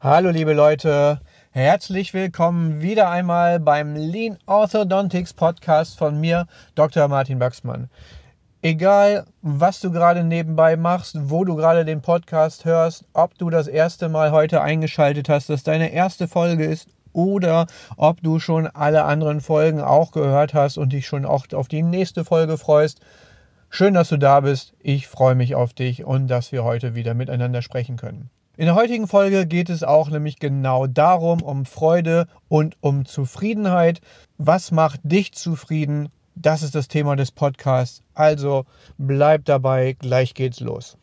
Hallo liebe Leute, herzlich willkommen wieder einmal beim Lean Orthodontics Podcast von mir, Dr. Martin Wachsmann. Egal, was du gerade nebenbei machst, wo du gerade den Podcast hörst, ob du das erste Mal heute eingeschaltet hast, dass deine erste Folge ist oder ob du schon alle anderen Folgen auch gehört hast und dich schon auch auf die nächste Folge freust. Schön, dass du da bist. Ich freue mich auf dich und dass wir heute wieder miteinander sprechen können. In der heutigen Folge geht es auch nämlich genau darum, um Freude und um Zufriedenheit. Was macht dich zufrieden? Das ist das Thema des Podcasts. Also bleib dabei, gleich geht's los.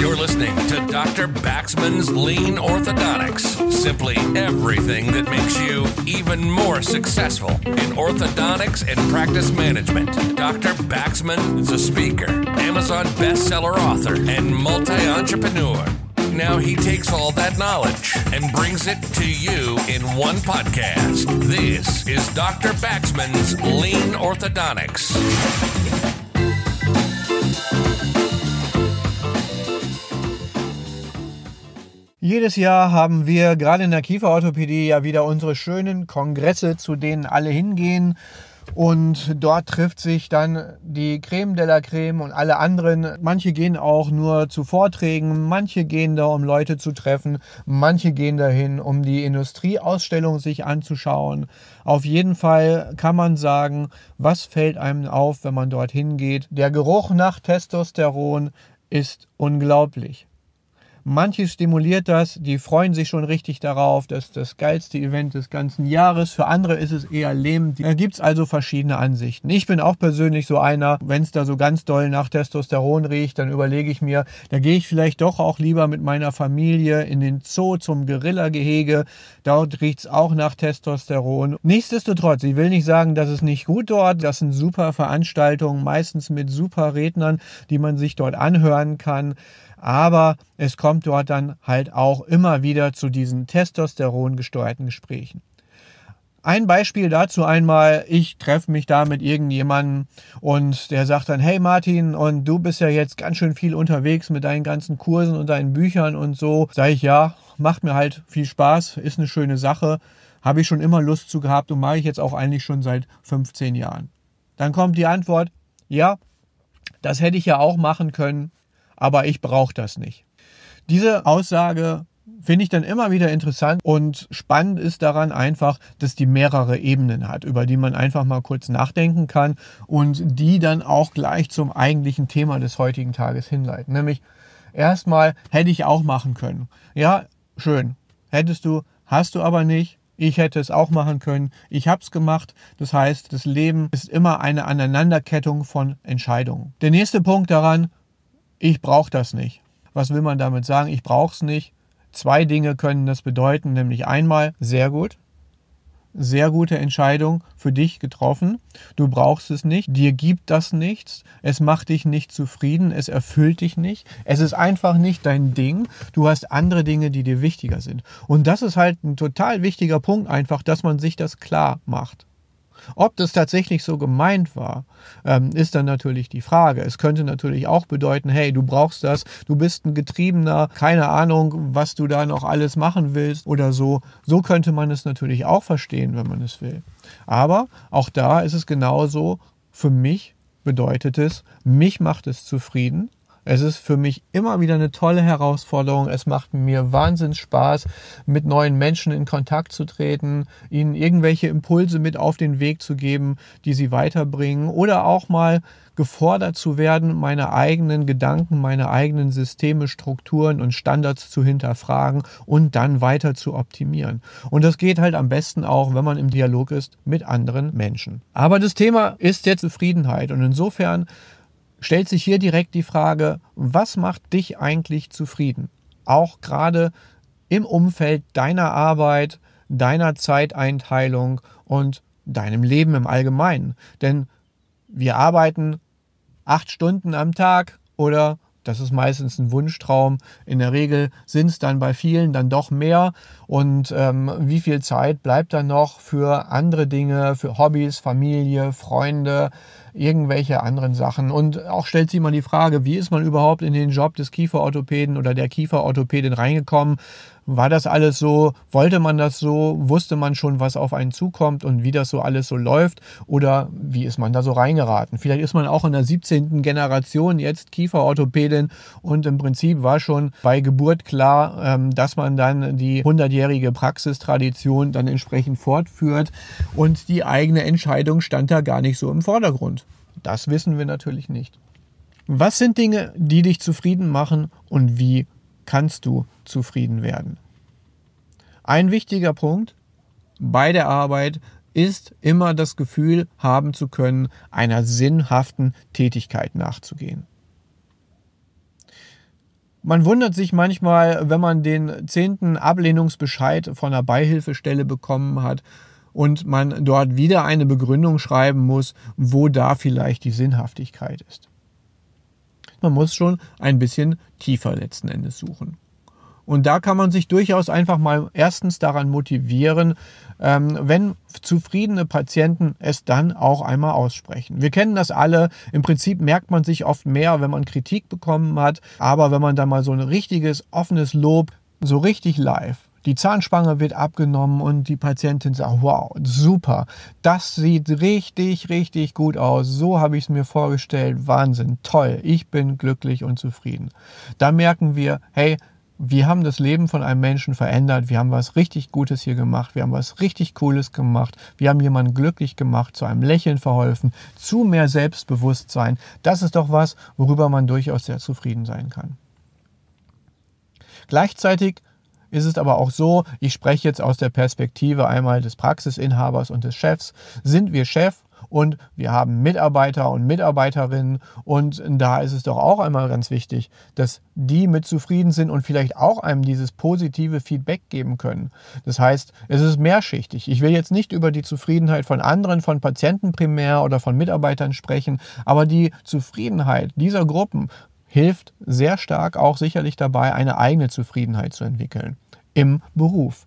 You're listening to Dr. Baxman's Lean Orthodontics. Simply everything that makes you even more successful in orthodontics and practice management. Dr. Baxman is a speaker, Amazon bestseller author, and multi entrepreneur. Now he takes all that knowledge and brings it to you in one podcast. This is Dr. Baxman's Lean Orthodontics. Jedes Jahr haben wir gerade in der Kieferorthopädie ja wieder unsere schönen Kongresse, zu denen alle hingehen. Und dort trifft sich dann die Creme de la Creme und alle anderen. Manche gehen auch nur zu Vorträgen, manche gehen da, um Leute zu treffen, manche gehen dahin, um die Industrieausstellung sich anzuschauen. Auf jeden Fall kann man sagen, was fällt einem auf, wenn man dorthin geht. Der Geruch nach Testosteron ist unglaublich. Manche stimuliert das, die freuen sich schon richtig darauf. Das ist das geilste Event des ganzen Jahres. Für andere ist es eher lähmend. Da gibt es also verschiedene Ansichten. Ich bin auch persönlich so einer, wenn es da so ganz doll nach Testosteron riecht, dann überlege ich mir, da gehe ich vielleicht doch auch lieber mit meiner Familie in den Zoo zum Gorilla-Gehege. Dort riecht es auch nach Testosteron. Nichtsdestotrotz, ich will nicht sagen, dass es nicht gut dort. Das sind super Veranstaltungen, meistens mit super Rednern, die man sich dort anhören kann aber es kommt dort dann halt auch immer wieder zu diesen Testosteron gesteuerten Gesprächen. Ein Beispiel dazu einmal, ich treffe mich da mit irgendjemandem und der sagt dann, hey Martin, und du bist ja jetzt ganz schön viel unterwegs mit deinen ganzen Kursen und deinen Büchern und so. Sag ich, ja, macht mir halt viel Spaß, ist eine schöne Sache, habe ich schon immer Lust zu gehabt und mache ich jetzt auch eigentlich schon seit 15 Jahren. Dann kommt die Antwort, ja, das hätte ich ja auch machen können, aber ich brauche das nicht. Diese Aussage finde ich dann immer wieder interessant und spannend ist daran einfach, dass die mehrere Ebenen hat, über die man einfach mal kurz nachdenken kann und die dann auch gleich zum eigentlichen Thema des heutigen Tages hinleiten. Nämlich erstmal hätte ich auch machen können. Ja, schön. Hättest du, hast du aber nicht. Ich hätte es auch machen können. Ich habe es gemacht. Das heißt, das Leben ist immer eine Aneinanderkettung von Entscheidungen. Der nächste Punkt daran, ich brauche das nicht. Was will man damit sagen? Ich brauche es nicht. Zwei Dinge können das bedeuten, nämlich einmal sehr gut, sehr gute Entscheidung für dich getroffen. Du brauchst es nicht, dir gibt das nichts, es macht dich nicht zufrieden, es erfüllt dich nicht, es ist einfach nicht dein Ding. Du hast andere Dinge, die dir wichtiger sind. Und das ist halt ein total wichtiger Punkt einfach, dass man sich das klar macht. Ob das tatsächlich so gemeint war, ähm, ist dann natürlich die Frage. Es könnte natürlich auch bedeuten, hey, du brauchst das, du bist ein Getriebener, keine Ahnung, was du da noch alles machen willst oder so. So könnte man es natürlich auch verstehen, wenn man es will. Aber auch da ist es genauso, für mich bedeutet es, mich macht es zufrieden, es ist für mich immer wieder eine tolle Herausforderung. Es macht mir wahnsinnig Spaß, mit neuen Menschen in Kontakt zu treten, ihnen irgendwelche Impulse mit auf den Weg zu geben, die sie weiterbringen oder auch mal gefordert zu werden, meine eigenen Gedanken, meine eigenen Systeme, Strukturen und Standards zu hinterfragen und dann weiter zu optimieren. Und das geht halt am besten auch, wenn man im Dialog ist mit anderen Menschen. Aber das Thema ist jetzt Zufriedenheit und insofern stellt sich hier direkt die Frage, was macht dich eigentlich zufrieden? Auch gerade im Umfeld deiner Arbeit, deiner Zeiteinteilung und deinem Leben im Allgemeinen. Denn wir arbeiten acht Stunden am Tag oder das ist meistens ein Wunschtraum. In der Regel sind es dann bei vielen dann doch mehr. Und ähm, wie viel Zeit bleibt dann noch für andere Dinge, für Hobbys, Familie, Freunde, irgendwelche anderen Sachen? Und auch stellt sich mal die Frage, wie ist man überhaupt in den Job des Kieferorthopäden oder der Kieferorthopädin reingekommen? War das alles so? Wollte man das so? Wusste man schon, was auf einen zukommt und wie das so alles so läuft? Oder wie ist man da so reingeraten? Vielleicht ist man auch in der 17. Generation jetzt Kieferorthopädin und im Prinzip war schon bei Geburt klar, ähm, dass man dann die 100-jährige Praxistradition dann entsprechend fortführt und die eigene Entscheidung stand da gar nicht so im Vordergrund. Das wissen wir natürlich nicht. Was sind Dinge, die dich zufrieden machen und wie kannst du zufrieden werden? Ein wichtiger Punkt bei der Arbeit ist immer das Gefühl haben zu können, einer sinnhaften Tätigkeit nachzugehen. Man wundert sich manchmal, wenn man den zehnten Ablehnungsbescheid von einer Beihilfestelle bekommen hat und man dort wieder eine Begründung schreiben muss, wo da vielleicht die Sinnhaftigkeit ist. Man muss schon ein bisschen tiefer letzten Endes suchen. Und da kann man sich durchaus einfach mal erstens daran motivieren, ähm, wenn zufriedene Patienten es dann auch einmal aussprechen. Wir kennen das alle. Im Prinzip merkt man sich oft mehr, wenn man Kritik bekommen hat. Aber wenn man da mal so ein richtiges, offenes Lob, so richtig live, die Zahnspange wird abgenommen und die Patientin sagt, wow, super, das sieht richtig, richtig gut aus. So habe ich es mir vorgestellt. Wahnsinn, toll, ich bin glücklich und zufrieden. Da merken wir, hey, wir haben das Leben von einem Menschen verändert, wir haben was richtig Gutes hier gemacht, wir haben was richtig Cooles gemacht, wir haben jemanden glücklich gemacht, zu einem Lächeln verholfen, zu mehr Selbstbewusstsein. Das ist doch was, worüber man durchaus sehr zufrieden sein kann. Gleichzeitig ist es aber auch so, ich spreche jetzt aus der Perspektive einmal des Praxisinhabers und des Chefs, sind wir Chef und wir haben Mitarbeiter und Mitarbeiterinnen und da ist es doch auch einmal ganz wichtig, dass die mit zufrieden sind und vielleicht auch einem dieses positive Feedback geben können. Das heißt, es ist mehrschichtig. Ich will jetzt nicht über die Zufriedenheit von anderen, von Patienten primär oder von Mitarbeitern sprechen, aber die Zufriedenheit dieser Gruppen hilft sehr stark auch sicherlich dabei, eine eigene Zufriedenheit zu entwickeln im Beruf.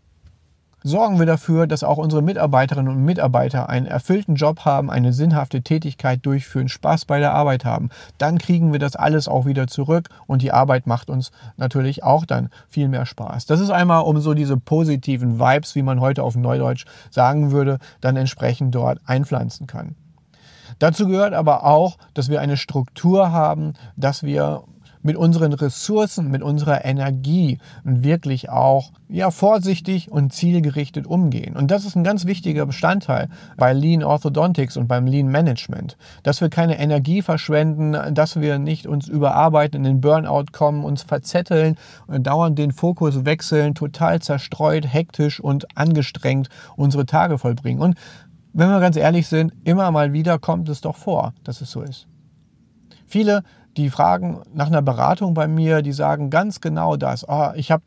Sorgen wir dafür, dass auch unsere Mitarbeiterinnen und Mitarbeiter einen erfüllten Job haben, eine sinnhafte Tätigkeit durchführen, Spaß bei der Arbeit haben. Dann kriegen wir das alles auch wieder zurück und die Arbeit macht uns natürlich auch dann viel mehr Spaß. Das ist einmal um so diese positiven Vibes, wie man heute auf Neudeutsch sagen würde, dann entsprechend dort einpflanzen kann. Dazu gehört aber auch, dass wir eine Struktur haben, dass wir mit unseren Ressourcen, mit unserer Energie wirklich auch ja, vorsichtig und zielgerichtet umgehen. Und das ist ein ganz wichtiger Bestandteil bei Lean Orthodontics und beim Lean Management, dass wir keine Energie verschwenden, dass wir nicht uns überarbeiten, in den Burnout kommen, uns verzetteln, dauernd den Fokus wechseln, total zerstreut, hektisch und angestrengt unsere Tage vollbringen. Und wenn wir ganz ehrlich sind, immer mal wieder kommt es doch vor, dass es so ist. Viele die fragen nach einer Beratung bei mir, die sagen ganz genau das. Oh, ich habe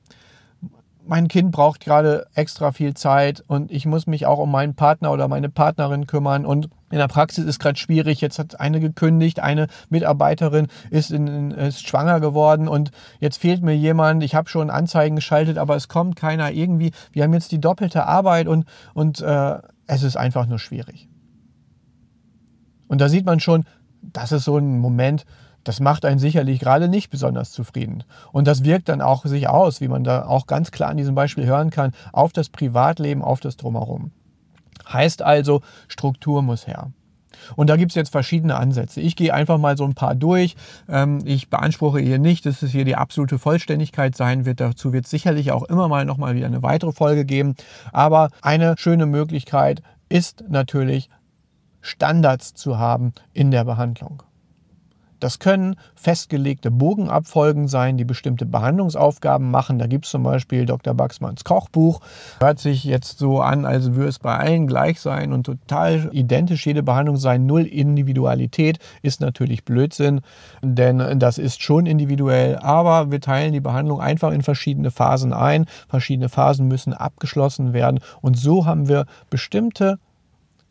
mein Kind braucht gerade extra viel Zeit und ich muss mich auch um meinen Partner oder meine Partnerin kümmern und in der Praxis ist gerade schwierig. Jetzt hat eine gekündigt, eine Mitarbeiterin ist, in, ist schwanger geworden und jetzt fehlt mir jemand. Ich habe schon Anzeigen geschaltet, aber es kommt keiner irgendwie. Wir haben jetzt die doppelte Arbeit und, und äh, es ist einfach nur schwierig. Und da sieht man schon, das ist so ein Moment, das macht einen sicherlich gerade nicht besonders zufrieden. Und das wirkt dann auch sich aus, wie man da auch ganz klar an diesem Beispiel hören kann, auf das Privatleben, auf das Drumherum. Heißt also, Struktur muss her. Und da gibt es jetzt verschiedene Ansätze. Ich gehe einfach mal so ein paar durch. Ähm, ich beanspruche hier nicht, dass es hier die absolute Vollständigkeit sein wird. Dazu wird es sicherlich auch immer mal nochmal wieder eine weitere Folge geben. Aber eine schöne Möglichkeit ist natürlich, Standards zu haben in der Behandlung. Das können festgelegte Bogenabfolgen sein, die bestimmte Behandlungsaufgaben machen. Da gibt es zum Beispiel Dr. Baxmanns Kochbuch. Hört sich jetzt so an, als würde es bei allen gleich sein und total identisch jede Behandlung sein. Null Individualität ist natürlich Blödsinn, denn das ist schon individuell. Aber wir teilen die Behandlung einfach in verschiedene Phasen ein. Verschiedene Phasen müssen abgeschlossen werden. Und so haben wir bestimmte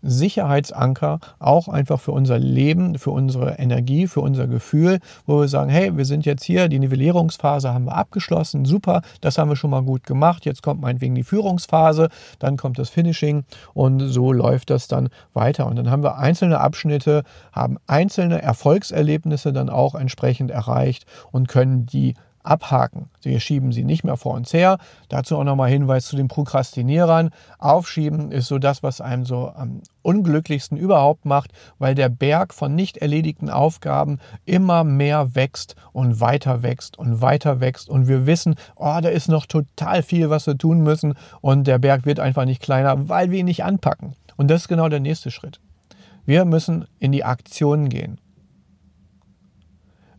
Sicherheitsanker auch einfach für unser Leben, für unsere Energie, für unser Gefühl, wo wir sagen, hey, wir sind jetzt hier, die Nivellierungsphase haben wir abgeschlossen, super, das haben wir schon mal gut gemacht, jetzt kommt meinetwegen die Führungsphase, dann kommt das Finishing und so läuft das dann weiter. Und dann haben wir einzelne Abschnitte, haben einzelne Erfolgserlebnisse dann auch entsprechend erreicht und können die abhaken. Wir schieben sie nicht mehr vor uns her. Dazu auch nochmal Hinweis zu den Prokrastinierern. Aufschieben ist so das, was einem so am unglücklichsten überhaupt macht, weil der Berg von nicht erledigten Aufgaben immer mehr wächst und weiter wächst und weiter wächst. Und wir wissen, oh, da ist noch total viel, was wir tun müssen. Und der Berg wird einfach nicht kleiner, weil wir ihn nicht anpacken. Und das ist genau der nächste Schritt. Wir müssen in die Aktion gehen.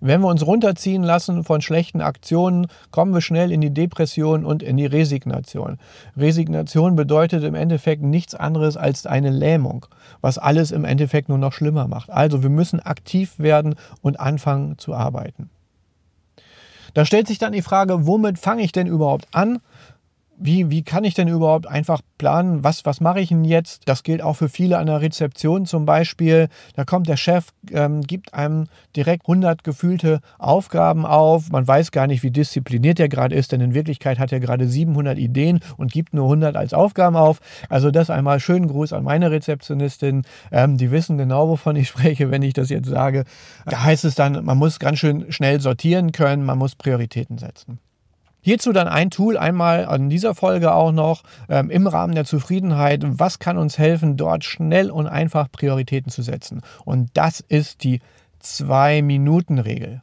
Wenn wir uns runterziehen lassen von schlechten Aktionen, kommen wir schnell in die Depression und in die Resignation. Resignation bedeutet im Endeffekt nichts anderes als eine Lähmung, was alles im Endeffekt nur noch schlimmer macht. Also wir müssen aktiv werden und anfangen zu arbeiten. Da stellt sich dann die Frage, womit fange ich denn überhaupt an? Wie, wie kann ich denn überhaupt einfach planen, was, was mache ich denn jetzt? Das gilt auch für viele an der Rezeption zum Beispiel. Da kommt der Chef, ähm, gibt einem direkt 100 gefühlte Aufgaben auf. Man weiß gar nicht, wie diszipliniert er gerade ist, denn in Wirklichkeit hat er gerade 700 Ideen und gibt nur 100 als Aufgaben auf. Also das einmal schönen Gruß an meine Rezeptionistin. Ähm, die wissen genau, wovon ich spreche, wenn ich das jetzt sage. Da heißt es dann, man muss ganz schön schnell sortieren können, man muss Prioritäten setzen. Hierzu dann ein Tool einmal an dieser Folge auch noch ähm, im Rahmen der Zufriedenheit. Was kann uns helfen, dort schnell und einfach Prioritäten zu setzen? Und das ist die Zwei-Minuten-Regel.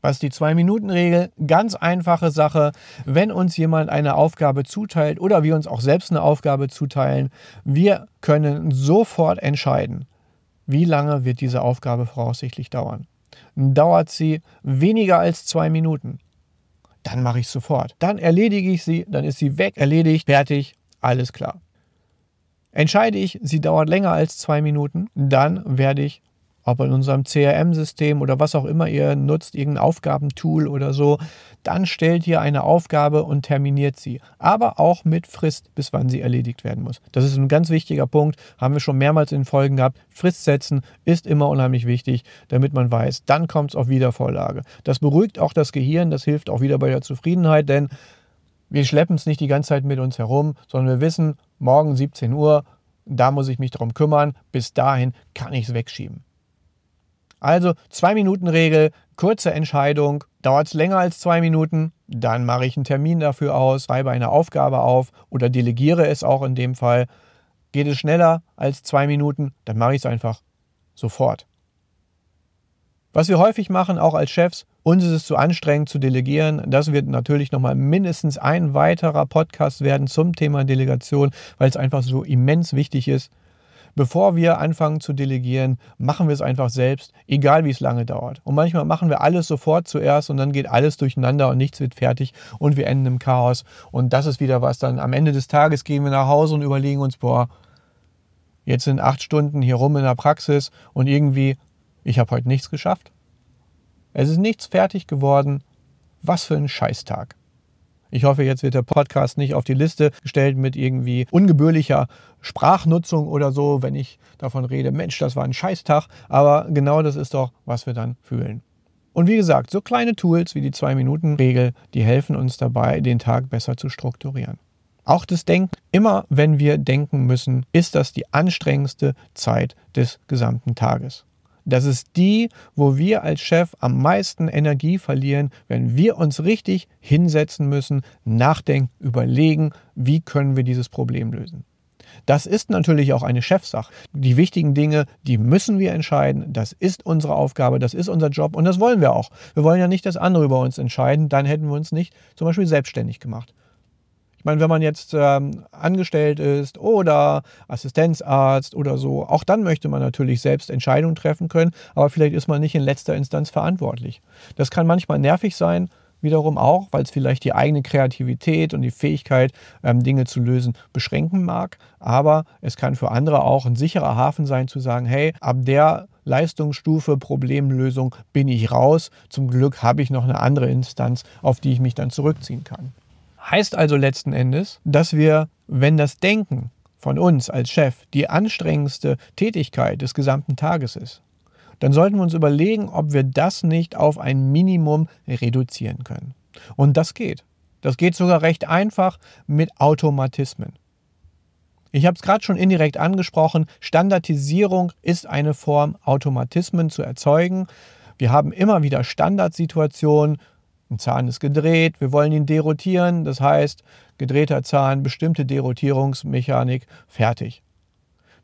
Was die Zwei-Minuten-Regel? Ganz einfache Sache. Wenn uns jemand eine Aufgabe zuteilt oder wir uns auch selbst eine Aufgabe zuteilen, wir können sofort entscheiden, wie lange wird diese Aufgabe voraussichtlich dauern. Dauert sie weniger als zwei Minuten, dann mache ich sofort. Dann erledige ich sie, dann ist sie weg, erledigt, fertig, alles klar. Entscheide ich, sie dauert länger als zwei Minuten, dann werde ich ob in unserem CRM-System oder was auch immer ihr nutzt, irgendein Aufgabentool oder so, dann stellt ihr eine Aufgabe und terminiert sie. Aber auch mit Frist, bis wann sie erledigt werden muss. Das ist ein ganz wichtiger Punkt, haben wir schon mehrmals in Folgen gehabt. Frist setzen ist immer unheimlich wichtig, damit man weiß, dann kommt es auf Wiedervorlage. Das beruhigt auch das Gehirn, das hilft auch wieder bei der Zufriedenheit, denn wir schleppen es nicht die ganze Zeit mit uns herum, sondern wir wissen, morgen 17 Uhr, da muss ich mich darum kümmern, bis dahin kann ich es wegschieben. Also zwei Minuten Regel, kurze Entscheidung, dauert es länger als zwei Minuten, dann mache ich einen Termin dafür aus, schreibe eine Aufgabe auf oder delegiere es auch in dem Fall. Geht es schneller als zwei Minuten, dann mache ich es einfach sofort. Was wir häufig machen, auch als Chefs, uns ist es zu anstrengend zu delegieren. Das wird natürlich nochmal mindestens ein weiterer Podcast werden zum Thema Delegation, weil es einfach so immens wichtig ist. Bevor wir anfangen zu delegieren, machen wir es einfach selbst, egal wie es lange dauert. Und manchmal machen wir alles sofort zuerst und dann geht alles durcheinander und nichts wird fertig und wir enden im Chaos. Und das ist wieder was. Dann am Ende des Tages gehen wir nach Hause und überlegen uns, boah, jetzt sind acht Stunden hier rum in der Praxis und irgendwie, ich habe heute nichts geschafft. Es ist nichts fertig geworden. Was für ein Scheißtag. Ich hoffe, jetzt wird der Podcast nicht auf die Liste gestellt mit irgendwie ungebührlicher Sprachnutzung oder so, wenn ich davon rede, Mensch, das war ein Scheißtag. Aber genau das ist doch, was wir dann fühlen. Und wie gesagt, so kleine Tools wie die Zwei-Minuten-Regel, die helfen uns dabei, den Tag besser zu strukturieren. Auch das Denken, immer wenn wir denken müssen, ist das die anstrengendste Zeit des gesamten Tages. Das ist die, wo wir als Chef am meisten Energie verlieren, wenn wir uns richtig hinsetzen müssen, nachdenken, überlegen, wie können wir dieses Problem lösen. Das ist natürlich auch eine Chefsache. Die wichtigen Dinge, die müssen wir entscheiden. Das ist unsere Aufgabe, das ist unser Job und das wollen wir auch. Wir wollen ja nicht, dass andere über uns entscheiden, dann hätten wir uns nicht zum Beispiel selbstständig gemacht. Ich meine, wenn man jetzt ähm, angestellt ist oder Assistenzarzt oder so, auch dann möchte man natürlich selbst Entscheidungen treffen können, aber vielleicht ist man nicht in letzter Instanz verantwortlich. Das kann manchmal nervig sein, wiederum auch, weil es vielleicht die eigene Kreativität und die Fähigkeit, ähm, Dinge zu lösen, beschränken mag. Aber es kann für andere auch ein sicherer Hafen sein, zu sagen, hey, ab der Leistungsstufe Problemlösung bin ich raus. Zum Glück habe ich noch eine andere Instanz, auf die ich mich dann zurückziehen kann. Heißt also letzten Endes, dass wir, wenn das Denken von uns als Chef die anstrengendste Tätigkeit des gesamten Tages ist, dann sollten wir uns überlegen, ob wir das nicht auf ein Minimum reduzieren können. Und das geht. Das geht sogar recht einfach mit Automatismen. Ich habe es gerade schon indirekt angesprochen, Standardisierung ist eine Form, Automatismen zu erzeugen. Wir haben immer wieder Standardsituationen, Ein Zahn ist gedreht, wir wollen ihn derotieren, das heißt, gedrehter Zahn, bestimmte Derotierungsmechanik, fertig.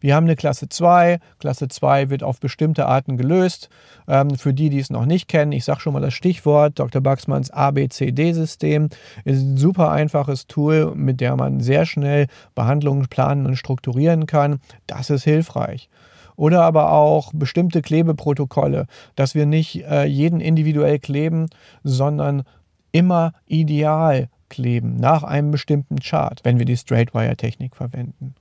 Wir haben eine Klasse 2. Klasse 2 wird auf bestimmte Arten gelöst. Ähm, für die, die es noch nicht kennen, ich sage schon mal das Stichwort, Dr. Baxmanns ABCD-System ist ein super einfaches Tool, mit dem man sehr schnell Behandlungen planen und strukturieren kann. Das ist hilfreich oder aber auch bestimmte Klebeprotokolle, dass wir nicht äh, jeden individuell kleben, sondern immer ideal kleben nach einem bestimmten Chart, wenn wir die Straightwire-Technik verwenden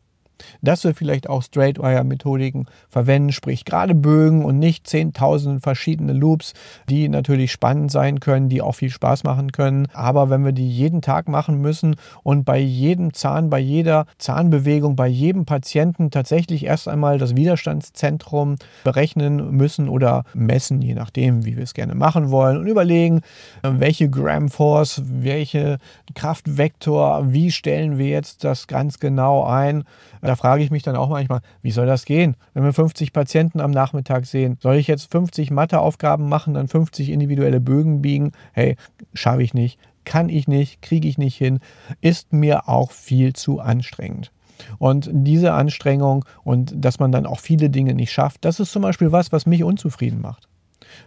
dass wir vielleicht auch Straightwire-Methodiken verwenden, sprich gerade Bögen und nicht 10.000 verschiedene Loops, die natürlich spannend sein können, die auch viel Spaß machen können. Aber wenn wir die jeden Tag machen müssen und bei jedem Zahn, bei jeder Zahnbewegung, bei jedem Patienten tatsächlich erst einmal das Widerstandszentrum berechnen müssen oder messen, je nachdem, wie wir es gerne machen wollen und überlegen, welche Gram Force, welche Kraftvektor, wie stellen wir jetzt das ganz genau ein, da frage ich mich dann auch manchmal, wie soll das gehen? Wenn wir 50 Patienten am Nachmittag sehen, soll ich jetzt 50 Matheaufgaben machen, dann 50 individuelle Bögen biegen? Hey, schaffe ich nicht, kann ich nicht, kriege ich nicht hin, ist mir auch viel zu anstrengend. Und diese Anstrengung und dass man dann auch viele Dinge nicht schafft, das ist zum Beispiel was, was mich unzufrieden macht.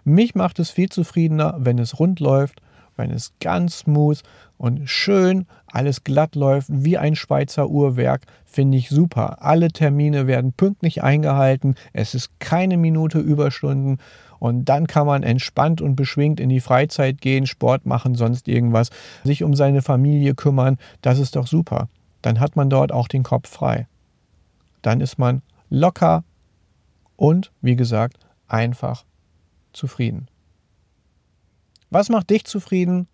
Mich macht es viel zufriedener, wenn es rund läuft, wenn es ganz smooth und schön alles glatt läuft, wie ein Schweizer Uhrwerk, finde ich super. Alle Termine werden pünktlich eingehalten, es ist keine Minute Überstunden und dann kann man entspannt und beschwingt in die Freizeit gehen, Sport machen, sonst irgendwas, sich um seine Familie kümmern, das ist doch super. Dann hat man dort auch den Kopf frei. Dann ist man locker und, wie gesagt, einfach zufrieden. Was macht dich zufrieden?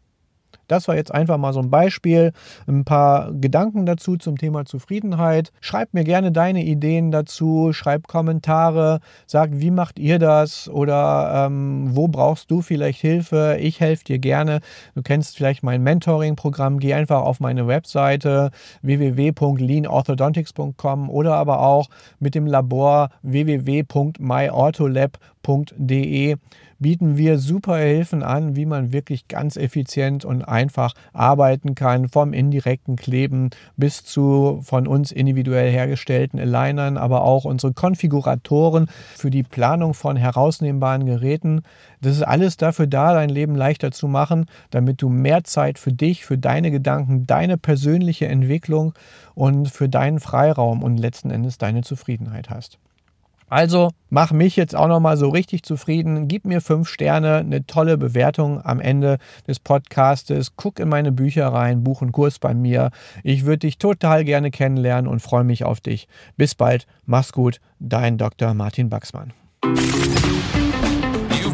Das war jetzt einfach mal so ein Beispiel, ein paar Gedanken dazu zum Thema Zufriedenheit. Schreib mir gerne deine Ideen dazu, schreib Kommentare, sag, wie macht ihr das oder ähm, wo brauchst du vielleicht Hilfe? Ich helfe dir gerne. Du kennst vielleicht mein Mentoring-Programm, geh einfach auf meine Webseite www.leanorthodontics.com oder aber auch mit dem Labor www.myortholab.de bieten wir super Hilfen an, wie man wirklich ganz effizient und einfach arbeiten kann, vom indirekten Kleben bis zu von uns individuell hergestellten Alignern, aber auch unsere Konfiguratoren für die Planung von herausnehmbaren Geräten. Das ist alles dafür da, dein Leben leichter zu machen, damit du mehr Zeit für dich, für deine Gedanken, deine persönliche Entwicklung und für deinen Freiraum und letzten Endes deine Zufriedenheit hast. Also mach mich jetzt auch nochmal so richtig zufrieden. Gib mir fünf Sterne, eine tolle Bewertung am Ende des Podcastes. Guck in meine Bücher rein, buch einen Kurs bei mir. Ich würde dich total gerne kennenlernen und freue mich auf dich. Bis bald, mach's gut, dein Dr. Martin Baxmann.